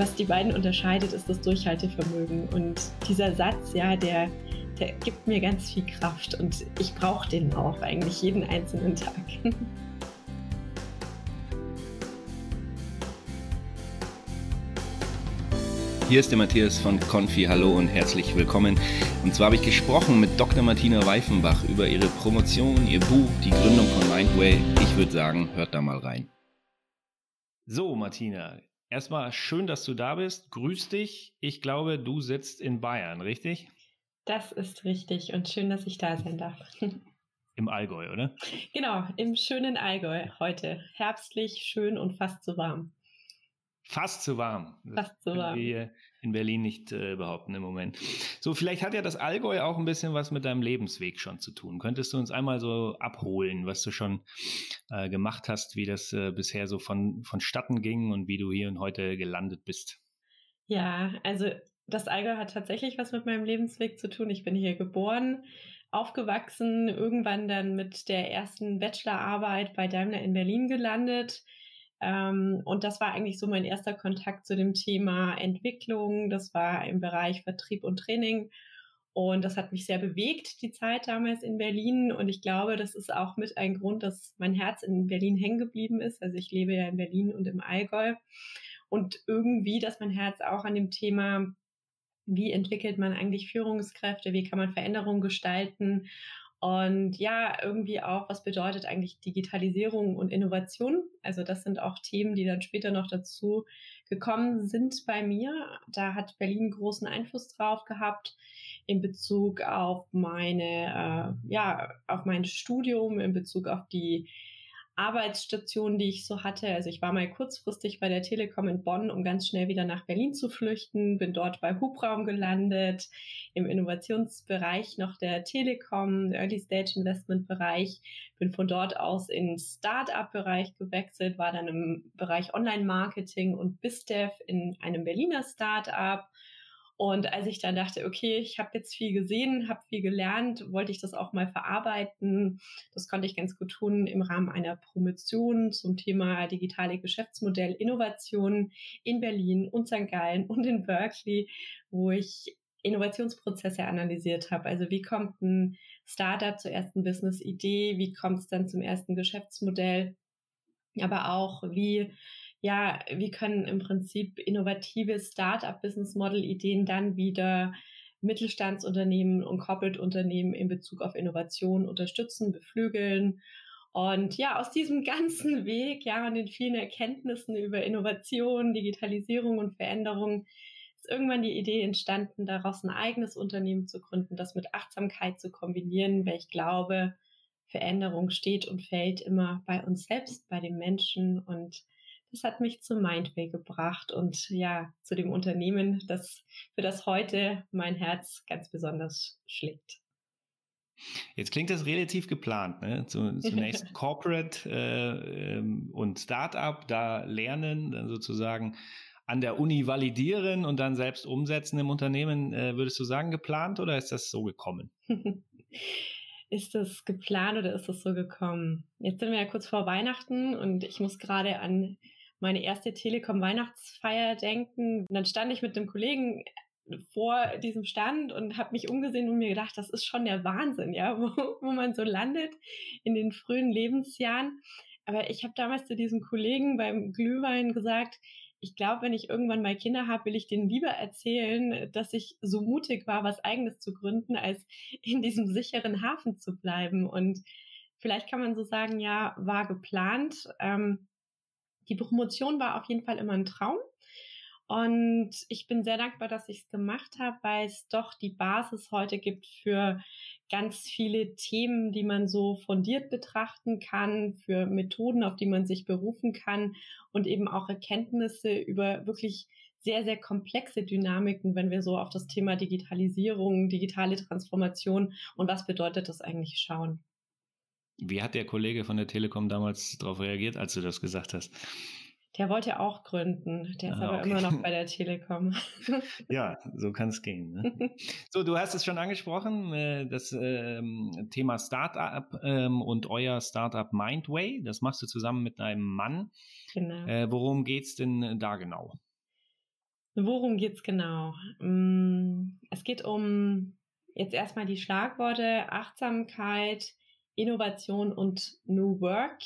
was die beiden unterscheidet, ist das Durchhaltevermögen. Und dieser Satz, ja, der, der gibt mir ganz viel Kraft und ich brauche den auch eigentlich jeden einzelnen Tag. Hier ist der Matthias von Confi. Hallo und herzlich willkommen. Und zwar habe ich gesprochen mit Dr. Martina Weifenbach über ihre Promotion, ihr Buch, die Gründung von Mindway. Ich würde sagen, hört da mal rein. So, Martina, erstmal schön, dass du da bist. Grüß dich. Ich glaube, du sitzt in Bayern, richtig? Das ist richtig und schön, dass ich da sein darf. Im Allgäu, oder? Genau, im schönen Allgäu heute. Herbstlich, schön und fast zu warm. Fast zu warm. Fast zu warm. Wir in Berlin nicht äh, behaupten im Moment. So, vielleicht hat ja das Allgäu auch ein bisschen was mit deinem Lebensweg schon zu tun. Könntest du uns einmal so abholen, was du schon äh, gemacht hast, wie das äh, bisher so von, vonstatten ging und wie du hier und heute gelandet bist? Ja, also das Allgäu hat tatsächlich was mit meinem Lebensweg zu tun. Ich bin hier geboren, aufgewachsen, irgendwann dann mit der ersten Bachelorarbeit bei Daimler in Berlin gelandet ähm, und das war eigentlich so mein erster Kontakt zu dem Thema Entwicklung. Das war im Bereich Vertrieb und Training. Und das hat mich sehr bewegt, die Zeit damals in Berlin. Und ich glaube, das ist auch mit ein Grund, dass mein Herz in Berlin hängen geblieben ist. Also ich lebe ja in Berlin und im Allgäu. Und irgendwie, dass mein Herz auch an dem Thema, wie entwickelt man eigentlich Führungskräfte, wie kann man Veränderungen gestalten und ja, irgendwie auch, was bedeutet eigentlich Digitalisierung und Innovation? Also das sind auch Themen, die dann später noch dazu gekommen sind bei mir. Da hat Berlin großen Einfluss drauf gehabt in Bezug auf meine, äh, ja, auf mein Studium, in Bezug auf die Arbeitsstationen, die ich so hatte. Also ich war mal kurzfristig bei der Telekom in Bonn, um ganz schnell wieder nach Berlin zu flüchten, bin dort bei Hubraum gelandet, im Innovationsbereich noch der Telekom, Early Stage Investment Bereich, bin von dort aus in Start-up-Bereich gewechselt, war dann im Bereich Online-Marketing und BizDev in einem Berliner Start-up und als ich dann dachte, okay, ich habe jetzt viel gesehen, habe viel gelernt, wollte ich das auch mal verarbeiten. Das konnte ich ganz gut tun im Rahmen einer Promotion zum Thema digitale Geschäftsmodell Innovation in Berlin und St. Gallen und in Berkeley, wo ich Innovationsprozesse analysiert habe. Also wie kommt ein Startup zur ersten Business-Idee? Wie kommt es dann zum ersten Geschäftsmodell? Aber auch, wie ja, wie können im Prinzip innovative Start-up-Business-Model-Ideen dann wieder Mittelstandsunternehmen und Corporate-Unternehmen in Bezug auf Innovation unterstützen, beflügeln. Und ja, aus diesem ganzen Weg, ja, und den vielen Erkenntnissen über Innovation, Digitalisierung und Veränderung ist irgendwann die Idee entstanden, daraus ein eigenes Unternehmen zu gründen, das mit Achtsamkeit zu kombinieren, weil ich glaube, Veränderung steht und fällt immer bei uns selbst, bei den Menschen und das hat mich zu Mindway gebracht und ja, zu dem Unternehmen, das für das heute mein Herz ganz besonders schlägt. Jetzt klingt das relativ geplant. Ne? Zunächst Corporate äh, ähm, und Startup, da lernen, dann sozusagen an der Uni validieren und dann selbst umsetzen im Unternehmen. Äh, würdest du sagen, geplant oder ist das so gekommen? ist das geplant oder ist das so gekommen? Jetzt sind wir ja kurz vor Weihnachten und ich muss gerade an meine erste Telekom-Weihnachtsfeier denken. Und dann stand ich mit einem Kollegen vor diesem Stand und habe mich umgesehen und mir gedacht, das ist schon der Wahnsinn, ja, wo, wo man so landet in den frühen Lebensjahren. Aber ich habe damals zu diesem Kollegen beim Glühwein gesagt, ich glaube, wenn ich irgendwann mal Kinder habe, will ich denen lieber erzählen, dass ich so mutig war, was eigenes zu gründen, als in diesem sicheren Hafen zu bleiben. Und vielleicht kann man so sagen, ja, war geplant. Ähm, die Promotion war auf jeden Fall immer ein Traum. Und ich bin sehr dankbar, dass ich es gemacht habe, weil es doch die Basis heute gibt für ganz viele Themen, die man so fundiert betrachten kann, für Methoden, auf die man sich berufen kann und eben auch Erkenntnisse über wirklich sehr, sehr komplexe Dynamiken, wenn wir so auf das Thema Digitalisierung, digitale Transformation und was bedeutet das eigentlich schauen. Wie hat der Kollege von der Telekom damals darauf reagiert, als du das gesagt hast? Der wollte auch gründen. Der ist ah, aber okay. immer noch bei der Telekom. ja, so kann es gehen. Ne? So, du hast es schon angesprochen, äh, das ähm, Thema Startup ähm, und euer Startup Mindway. Das machst du zusammen mit deinem Mann. Genau. Äh, worum geht es denn da genau? Worum geht's genau? Mm, es geht um jetzt erstmal die Schlagworte Achtsamkeit, Innovation und New Work.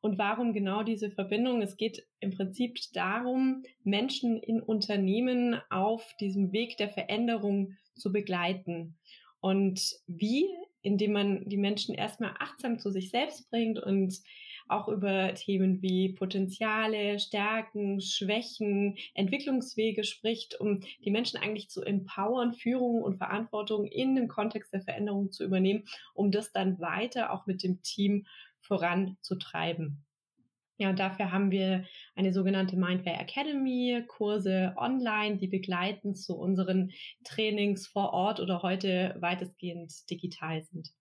Und warum genau diese Verbindung? Es geht im Prinzip darum, Menschen in Unternehmen auf diesem Weg der Veränderung zu begleiten. Und wie? Indem man die Menschen erstmal achtsam zu sich selbst bringt und auch über Themen wie Potenziale, Stärken, Schwächen, Entwicklungswege spricht, um die Menschen eigentlich zu empowern, Führung und Verantwortung in dem Kontext der Veränderung zu übernehmen, um das dann weiter auch mit dem Team voranzutreiben. Ja, und dafür haben wir eine sogenannte Mindway Academy, Kurse online, die begleiten zu unseren Trainings vor Ort oder heute weitestgehend digital sind.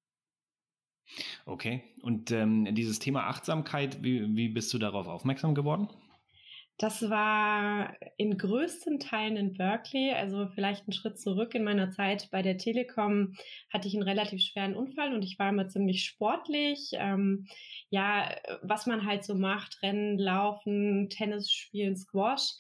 Okay, und ähm, dieses Thema Achtsamkeit, wie, wie bist du darauf aufmerksam geworden? Das war in größten Teilen in Berkeley, also vielleicht einen Schritt zurück in meiner Zeit bei der Telekom hatte ich einen relativ schweren Unfall und ich war immer ziemlich sportlich. Ähm, ja, was man halt so macht, Rennen, Laufen, Tennis spielen, Squash.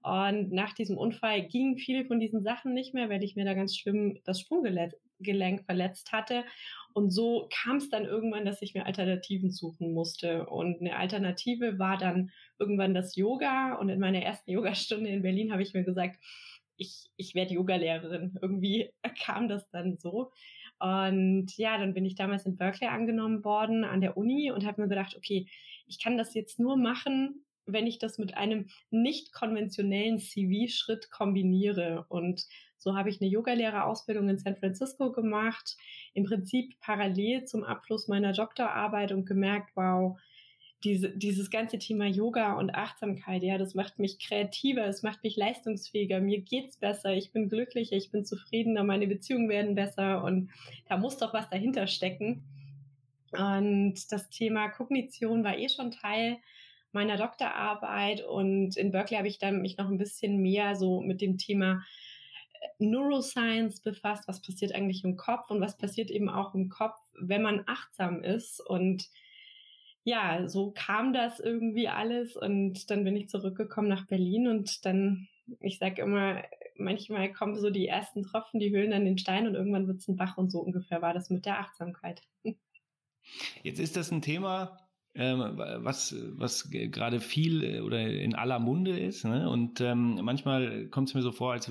Und nach diesem Unfall gingen viele von diesen Sachen nicht mehr, weil ich mir da ganz schlimm das Sprunggelenk verletzt hatte. Und so kam es dann irgendwann, dass ich mir Alternativen suchen musste. Und eine Alternative war dann irgendwann das Yoga. Und in meiner ersten Yogastunde in Berlin habe ich mir gesagt, ich, ich werde Yogalehrerin. Irgendwie kam das dann so. Und ja, dann bin ich damals in Berkeley angenommen worden an der Uni und habe mir gedacht, okay, ich kann das jetzt nur machen, wenn ich das mit einem nicht konventionellen CV-Schritt kombiniere. Und so habe ich eine Yogalehrerausbildung in San Francisco gemacht, im Prinzip parallel zum Abschluss meiner Doktorarbeit und gemerkt, wow, diese, dieses ganze Thema Yoga und Achtsamkeit, ja, das macht mich kreativer, es macht mich leistungsfähiger, mir geht's besser, ich bin glücklicher, ich bin zufriedener, meine Beziehungen werden besser und da muss doch was dahinter stecken. Und das Thema Kognition war eh schon Teil meiner Doktorarbeit und in Berkeley habe ich dann mich noch ein bisschen mehr so mit dem Thema Neuroscience befasst, was passiert eigentlich im Kopf und was passiert eben auch im Kopf, wenn man achtsam ist. Und ja, so kam das irgendwie alles und dann bin ich zurückgekommen nach Berlin und dann, ich sage immer, manchmal kommen so die ersten Tropfen, die höhlen dann den Stein und irgendwann wird es ein Bach und so ungefähr war das mit der Achtsamkeit. Jetzt ist das ein Thema, was, was gerade viel äh, oder in aller Munde ist. Ne? Und ähm, manchmal kommt es mir so vor, als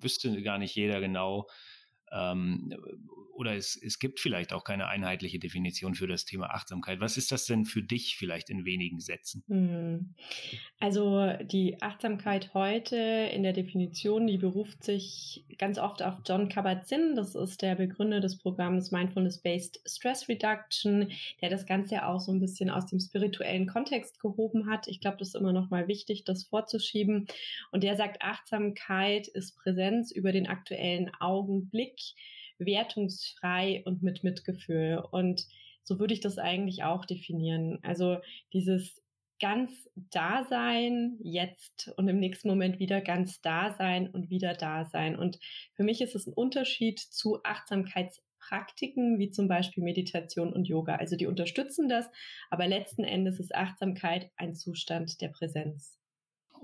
wüsste gar nicht jeder genau, ähm, oder es, es gibt vielleicht auch keine einheitliche Definition für das Thema Achtsamkeit. Was ist das denn für dich vielleicht in wenigen Sätzen? Hm. Also die Achtsamkeit heute in der Definition, die beruft sich ganz oft auf John Kabat-Zinn. Das ist der Begründer des Programms Mindfulness-Based Stress Reduction, der das Ganze auch so ein bisschen aus dem spirituellen Kontext gehoben hat. Ich glaube, das ist immer noch mal wichtig, das vorzuschieben. Und der sagt, Achtsamkeit ist Präsenz über den aktuellen Augenblick wertungsfrei und mit Mitgefühl. Und so würde ich das eigentlich auch definieren. Also dieses ganz Dasein jetzt und im nächsten Moment wieder ganz Dasein und wieder Dasein. Und für mich ist es ein Unterschied zu Achtsamkeitspraktiken wie zum Beispiel Meditation und Yoga. Also die unterstützen das, aber letzten Endes ist Achtsamkeit ein Zustand der Präsenz.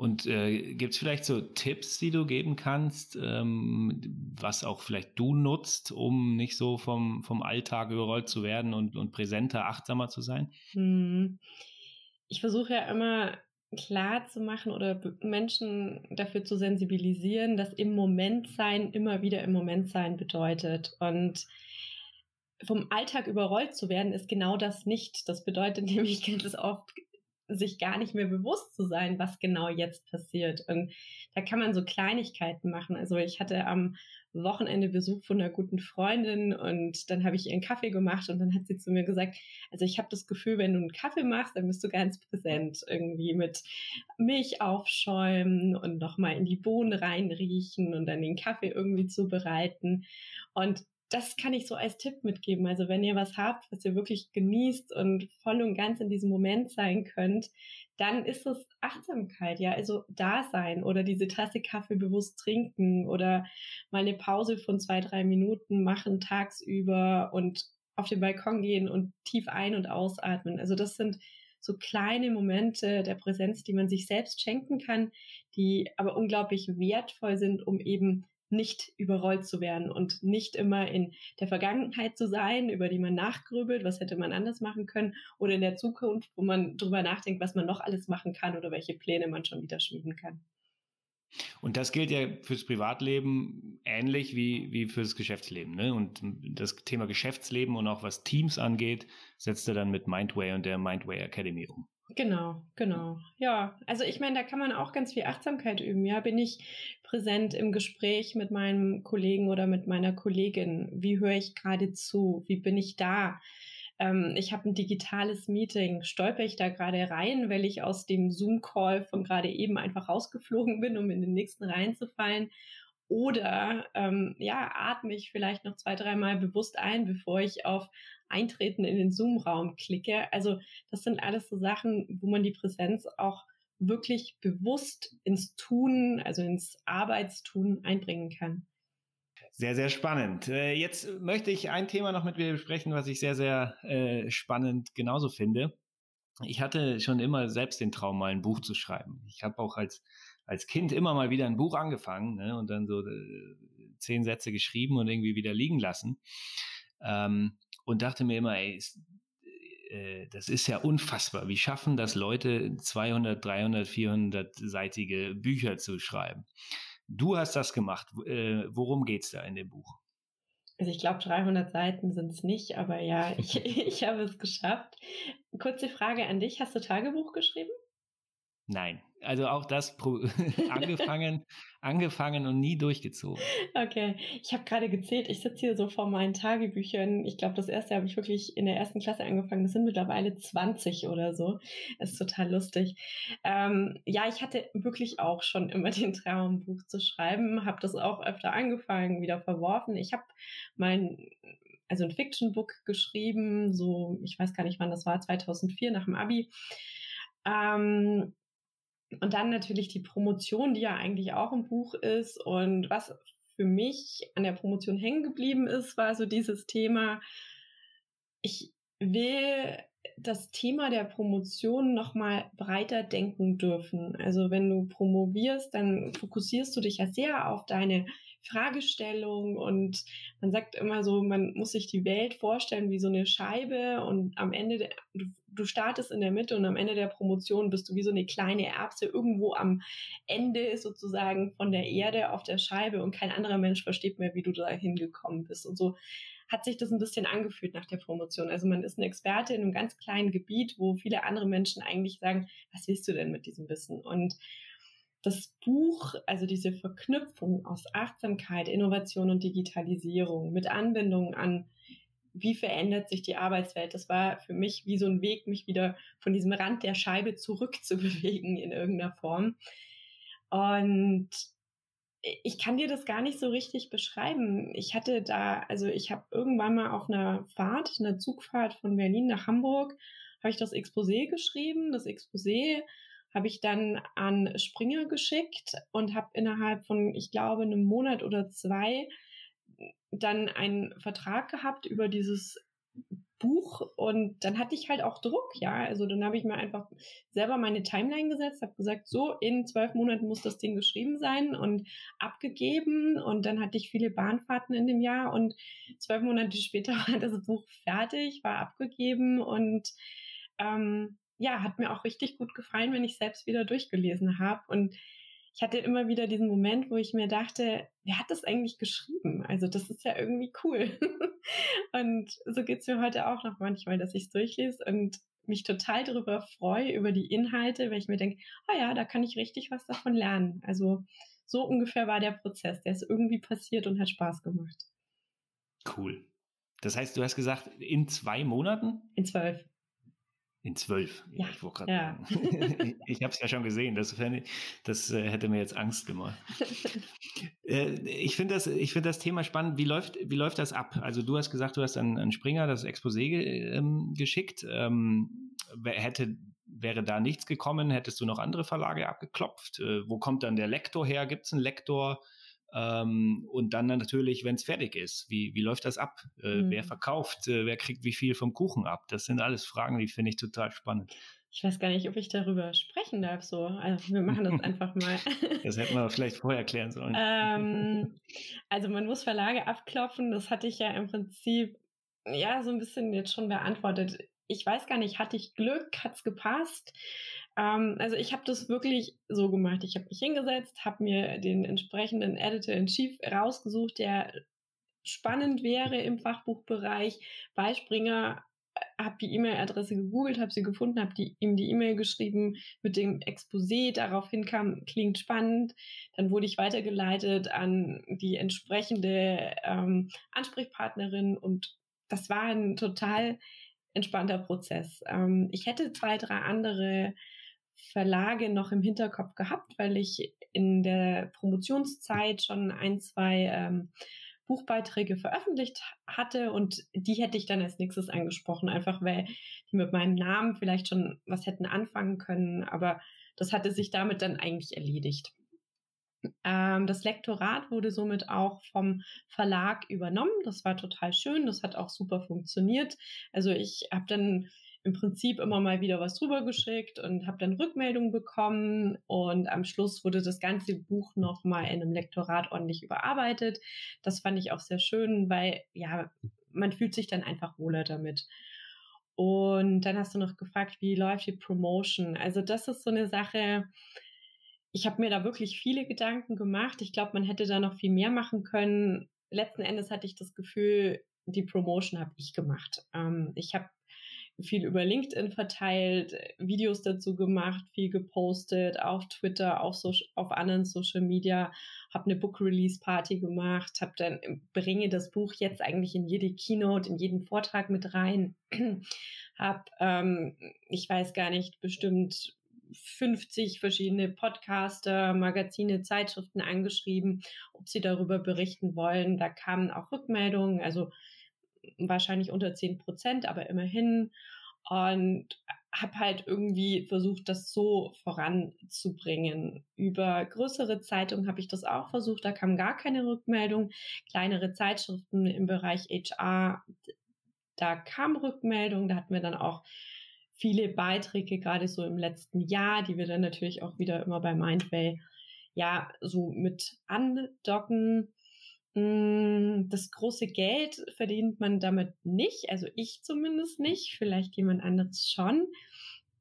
Und äh, gibt es vielleicht so Tipps, die du geben kannst, ähm, was auch vielleicht du nutzt, um nicht so vom, vom Alltag überrollt zu werden und, und präsenter, achtsamer zu sein? Hm. Ich versuche ja immer klar zu machen oder Menschen dafür zu sensibilisieren, dass im Moment sein immer wieder im Moment sein bedeutet. Und vom Alltag überrollt zu werden, ist genau das nicht. Das bedeutet nämlich ganz oft sich gar nicht mehr bewusst zu sein, was genau jetzt passiert. Und da kann man so Kleinigkeiten machen. Also ich hatte am Wochenende Besuch von einer guten Freundin und dann habe ich ihr einen Kaffee gemacht und dann hat sie zu mir gesagt, also ich habe das Gefühl, wenn du einen Kaffee machst, dann bist du ganz präsent irgendwie mit Milch aufschäumen und nochmal in die Bohnen reinriechen und dann den Kaffee irgendwie zubereiten. Und das kann ich so als Tipp mitgeben. Also wenn ihr was habt, was ihr wirklich genießt und voll und ganz in diesem Moment sein könnt, dann ist es Achtsamkeit, ja, also da sein oder diese Tasse Kaffee bewusst trinken oder mal eine Pause von zwei, drei Minuten machen tagsüber und auf den Balkon gehen und tief ein- und ausatmen. Also das sind so kleine Momente der Präsenz, die man sich selbst schenken kann, die aber unglaublich wertvoll sind, um eben nicht überrollt zu werden und nicht immer in der Vergangenheit zu sein, über die man nachgrübelt, was hätte man anders machen können, oder in der Zukunft, wo man drüber nachdenkt, was man noch alles machen kann oder welche Pläne man schon wieder schmieden kann. Und das gilt ja fürs Privatleben ähnlich wie, wie fürs Geschäftsleben. Ne? Und das Thema Geschäftsleben und auch was Teams angeht, setzt er dann mit Mindway und der Mindway Academy um. Genau, genau. Ja, also ich meine, da kann man auch ganz viel Achtsamkeit üben. Ja, bin ich präsent im Gespräch mit meinem Kollegen oder mit meiner Kollegin? Wie höre ich gerade zu? Wie bin ich da? Ähm, ich habe ein digitales Meeting. Stolper ich da gerade rein, weil ich aus dem Zoom-Call von gerade eben einfach rausgeflogen bin, um in den nächsten reinzufallen? Oder ähm, ja, atme ich vielleicht noch zwei, dreimal bewusst ein, bevor ich auf Eintreten in den Zoom-Raum klicke. Also das sind alles so Sachen, wo man die Präsenz auch wirklich bewusst ins Tun, also ins Arbeitstun einbringen kann. Sehr, sehr spannend. Äh, jetzt möchte ich ein Thema noch mit dir besprechen, was ich sehr, sehr äh, spannend genauso finde. Ich hatte schon immer selbst den Traum, mal ein Buch zu schreiben. Ich habe auch als, als Kind immer mal wieder ein Buch angefangen ne, und dann so äh, zehn Sätze geschrieben und irgendwie wieder liegen lassen. Ähm, und dachte mir immer, ey, ist, äh, das ist ja unfassbar. Wie schaffen das Leute, 200, 300, 400-seitige Bücher zu schreiben? Du hast das gemacht. Äh, worum geht's da in dem Buch? Also ich glaube, 300 Seiten sind es nicht, aber ja, ich, ich habe es geschafft. Kurze Frage an dich. Hast du Tagebuch geschrieben? Nein, also auch das angefangen, angefangen und nie durchgezogen. Okay, ich habe gerade gezählt. Ich sitze hier so vor meinen Tagebüchern. Ich glaube, das erste habe ich wirklich in der ersten Klasse angefangen. Das sind mittlerweile 20 oder so. Das ist total lustig. Ähm, ja, ich hatte wirklich auch schon immer den Traum, ein Buch zu schreiben. Habe das auch öfter angefangen, wieder verworfen. Ich habe mein also ein Fiction-Book geschrieben, so ich weiß gar nicht, wann das war, 2004 nach dem Abi. Ähm, und dann natürlich die Promotion, die ja eigentlich auch ein Buch ist. Und was für mich an der Promotion hängen geblieben ist, war so dieses Thema, ich will das Thema der Promotion nochmal breiter denken dürfen. Also wenn du promovierst, dann fokussierst du dich ja sehr auf deine Fragestellung und man sagt immer so, man muss sich die Welt vorstellen wie so eine Scheibe und am Ende, der, du, du startest in der Mitte und am Ende der Promotion bist du wie so eine kleine Erbse irgendwo am Ende sozusagen von der Erde auf der Scheibe und kein anderer Mensch versteht mehr, wie du da hingekommen bist und so hat sich das ein bisschen angefühlt nach der Promotion. Also man ist ein Experte in einem ganz kleinen Gebiet, wo viele andere Menschen eigentlich sagen, was willst du denn mit diesem Wissen? Und das Buch, also diese Verknüpfung aus Achtsamkeit, Innovation und Digitalisierung mit Anbindung an, wie verändert sich die Arbeitswelt, das war für mich wie so ein Weg, mich wieder von diesem Rand der Scheibe zurückzubewegen in irgendeiner Form. Und ich kann dir das gar nicht so richtig beschreiben. Ich hatte da, also ich habe irgendwann mal auf einer Fahrt, einer Zugfahrt von Berlin nach Hamburg, habe ich das Exposé geschrieben. Das Exposé habe ich dann an Springer geschickt und habe innerhalb von, ich glaube, einem Monat oder zwei dann einen Vertrag gehabt über dieses Buch und dann hatte ich halt auch Druck, ja. Also dann habe ich mir einfach selber meine Timeline gesetzt, habe gesagt, so in zwölf Monaten muss das Ding geschrieben sein und abgegeben und dann hatte ich viele Bahnfahrten in dem Jahr und zwölf Monate später war das Buch fertig, war abgegeben und ähm, ja, hat mir auch richtig gut gefallen, wenn ich selbst wieder durchgelesen habe und ich hatte immer wieder diesen Moment, wo ich mir dachte, wer hat das eigentlich geschrieben? Also das ist ja irgendwie cool. und so geht's mir heute auch noch manchmal, dass ich es durchlese und mich total darüber freue, über die Inhalte, weil ich mir denke, oh ja, da kann ich richtig was davon lernen. Also so ungefähr war der Prozess. Der ist irgendwie passiert und hat Spaß gemacht. Cool. Das heißt, du hast gesagt, in zwei Monaten? In zwölf. In zwölf. Ja, ich wollte ja. ich habe es ja schon gesehen. Das, das äh, hätte mir jetzt Angst gemacht. äh, ich finde das, ich das Thema spannend. Wie läuft, wie läuft das ab? Also du hast gesagt, du hast an, an Springer das Exposé ähm, geschickt. Ähm, hätte, wäre da nichts gekommen, hättest du noch andere Verlage abgeklopft? Äh, wo kommt dann der Lektor her? Gibt es einen Lektor? Ähm, und dann natürlich, wenn es fertig ist, wie, wie läuft das ab? Äh, mhm. Wer verkauft? Äh, wer kriegt wie viel vom Kuchen ab? Das sind alles Fragen, die finde ich total spannend. ich weiß gar nicht, ob ich darüber sprechen darf. So, also wir machen das einfach mal. Das hätten wir vielleicht vorher klären sollen. ähm, also man muss Verlage abklopfen. Das hatte ich ja im Prinzip ja so ein bisschen jetzt schon beantwortet. Ich weiß gar nicht, hatte ich Glück, hat's gepasst? Ähm, also ich habe das wirklich so gemacht. Ich habe mich hingesetzt, habe mir den entsprechenden Editor in Chief rausgesucht, der spannend wäre im Fachbuchbereich. Bei Springer habe die E-Mail-Adresse gegoogelt, habe sie gefunden, habe ihm die E-Mail geschrieben mit dem Exposé. Daraufhin kam, klingt spannend. Dann wurde ich weitergeleitet an die entsprechende ähm, Ansprechpartnerin und das war ein total entspannter Prozess. Ähm, ich hätte zwei, drei andere Verlage noch im Hinterkopf gehabt, weil ich in der Promotionszeit schon ein, zwei ähm, Buchbeiträge veröffentlicht hatte und die hätte ich dann als nächstes angesprochen, einfach weil die mit meinem Namen vielleicht schon was hätten anfangen können, aber das hatte sich damit dann eigentlich erledigt. Ähm, das Lektorat wurde somit auch vom Verlag übernommen. Das war total schön. Das hat auch super funktioniert. Also ich habe dann im Prinzip immer mal wieder was drüber geschickt und habe dann Rückmeldungen bekommen und am Schluss wurde das ganze Buch nochmal in einem Lektorat ordentlich überarbeitet. Das fand ich auch sehr schön, weil ja, man fühlt sich dann einfach wohler damit. Und dann hast du noch gefragt, wie läuft die Promotion? Also das ist so eine Sache, ich habe mir da wirklich viele Gedanken gemacht. Ich glaube, man hätte da noch viel mehr machen können. Letzten Endes hatte ich das Gefühl, die Promotion habe ich gemacht. Ähm, ich habe viel über LinkedIn verteilt, Videos dazu gemacht, viel gepostet, auf Twitter, auf, so, auf anderen Social Media, habe eine Book Release Party gemacht, habe dann bringe das Buch jetzt eigentlich in jede Keynote, in jeden Vortrag mit rein, habe ähm, ich weiß gar nicht bestimmt 50 verschiedene Podcaster, Magazine, Zeitschriften angeschrieben, ob sie darüber berichten wollen. Da kamen auch Rückmeldungen, also wahrscheinlich unter 10 Prozent, aber immerhin. Und habe halt irgendwie versucht, das so voranzubringen. Über größere Zeitungen habe ich das auch versucht, da kam gar keine Rückmeldung. Kleinere Zeitschriften im Bereich HR, da kam Rückmeldung, da hatten wir dann auch viele Beiträge, gerade so im letzten Jahr, die wir dann natürlich auch wieder immer bei Mindway ja so mit andocken. Mm, das große Geld verdient man damit nicht, also ich zumindest nicht, vielleicht jemand anderes schon.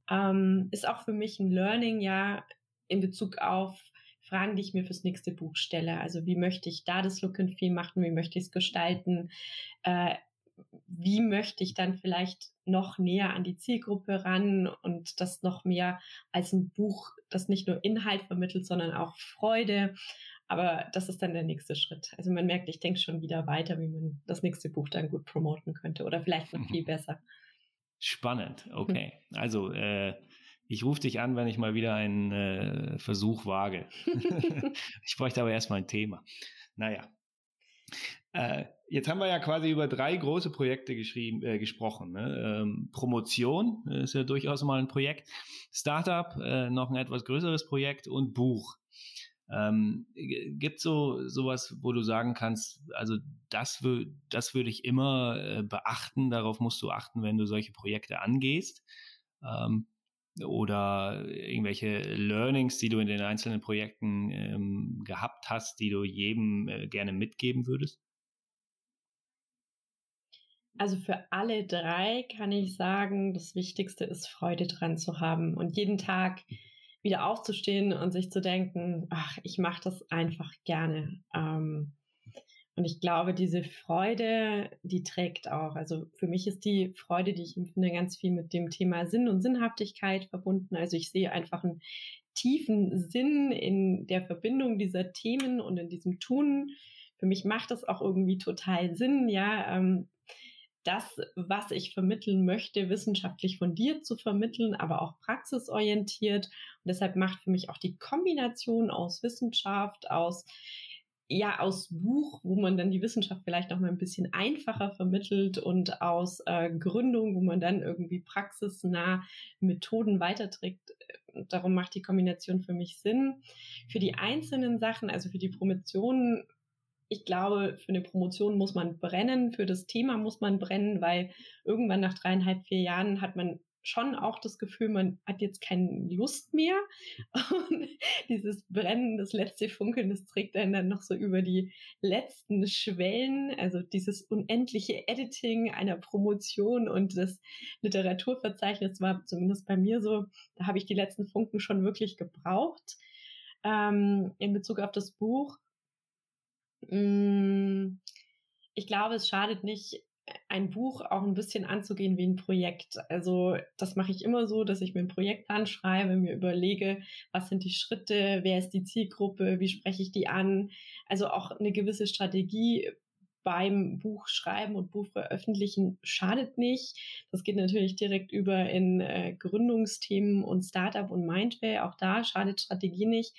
Ähm, ist auch für mich ein Learning, ja, in Bezug auf Fragen, die ich mir fürs nächste Buch stelle. Also wie möchte ich da das Look and Feel machen, wie möchte ich es gestalten, äh, wie möchte ich dann vielleicht noch näher an die Zielgruppe ran und das noch mehr als ein Buch, das nicht nur Inhalt vermittelt, sondern auch Freude. Aber das ist dann der nächste Schritt. Also man merkt, ich denke schon wieder weiter, wie man das nächste Buch dann gut promoten könnte oder vielleicht noch viel besser. Spannend, okay. Also äh, ich rufe dich an, wenn ich mal wieder einen äh, Versuch wage. ich bräuchte aber erstmal ein Thema. Naja. Äh, jetzt haben wir ja quasi über drei große Projekte geschrieben, äh, gesprochen. Ne? Ähm, Promotion ist ja durchaus mal ein Projekt, Startup äh, noch ein etwas größeres Projekt und Buch. Ähm, gibt so sowas, wo du sagen kannst, also das, das würde ich immer äh, beachten, darauf musst du achten, wenn du solche Projekte angehst? Ähm, oder irgendwelche Learnings, die du in den einzelnen Projekten ähm, gehabt hast, die du jedem äh, gerne mitgeben würdest? Also für alle drei kann ich sagen, das Wichtigste ist Freude dran zu haben und jeden Tag wieder aufzustehen und sich zu denken, ach, ich mache das einfach gerne. Ähm, und ich glaube, diese Freude, die trägt auch. Also für mich ist die Freude, die ich empfinde, ganz viel mit dem Thema Sinn und Sinnhaftigkeit verbunden. Also ich sehe einfach einen tiefen Sinn in der Verbindung dieser Themen und in diesem Tun. Für mich macht das auch irgendwie total Sinn, ja. Ähm, das, was ich vermitteln möchte, wissenschaftlich fundiert zu vermitteln, aber auch praxisorientiert. Und deshalb macht für mich auch die Kombination aus Wissenschaft, aus ja aus Buch, wo man dann die Wissenschaft vielleicht noch mal ein bisschen einfacher vermittelt und aus äh, Gründung, wo man dann irgendwie praxisnah Methoden weiterträgt. Darum macht die Kombination für mich Sinn. Für die einzelnen Sachen, also für die Promotion ich glaube, für eine Promotion muss man brennen, für das Thema muss man brennen, weil irgendwann nach dreieinhalb, vier Jahren hat man schon auch das Gefühl, man hat jetzt keine Lust mehr. Und dieses Brennen, das letzte Funkeln, das trägt einen dann noch so über die letzten Schwellen. Also dieses unendliche Editing einer Promotion und das Literaturverzeichnis war zumindest bei mir so, da habe ich die letzten Funken schon wirklich gebraucht. Ähm, in Bezug auf das Buch. Mm, ich glaube, es schadet nicht, ein Buch auch ein bisschen anzugehen wie ein Projekt. Also das mache ich immer so, dass ich mir ein Projekt anschreibe, mir überlege, was sind die Schritte, wer ist die Zielgruppe, wie spreche ich die an. Also auch eine gewisse Strategie beim Buchschreiben und Buchveröffentlichen schadet nicht. Das geht natürlich direkt über in äh, Gründungsthemen und Startup und Mindway. Auch da schadet Strategie nicht.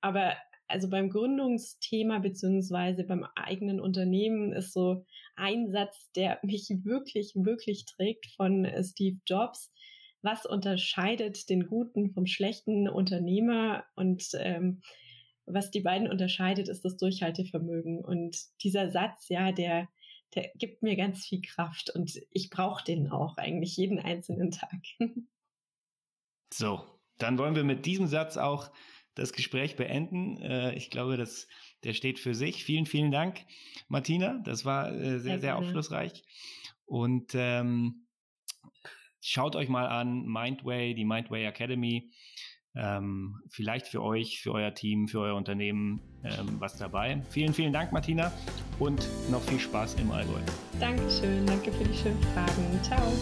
Aber also beim Gründungsthema beziehungsweise beim eigenen Unternehmen ist so ein Satz, der mich wirklich, wirklich trägt von äh, Steve Jobs. Was unterscheidet den guten vom schlechten Unternehmer? Und ähm, was die beiden unterscheidet, ist das Durchhaltevermögen. Und dieser Satz, ja, der, der gibt mir ganz viel Kraft und ich brauche den auch eigentlich jeden einzelnen Tag. So, dann wollen wir mit diesem Satz auch das Gespräch beenden. Äh, ich glaube, das, der steht für sich. Vielen, vielen Dank, Martina. Das war äh, sehr, sehr aufschlussreich. Und ähm, schaut euch mal an Mindway, die Mindway Academy. Ähm, vielleicht für euch, für euer Team, für euer Unternehmen ähm, was dabei. Vielen, vielen Dank, Martina, und noch viel Spaß im Allgäu. Dankeschön, danke für die schönen Fragen. Ciao.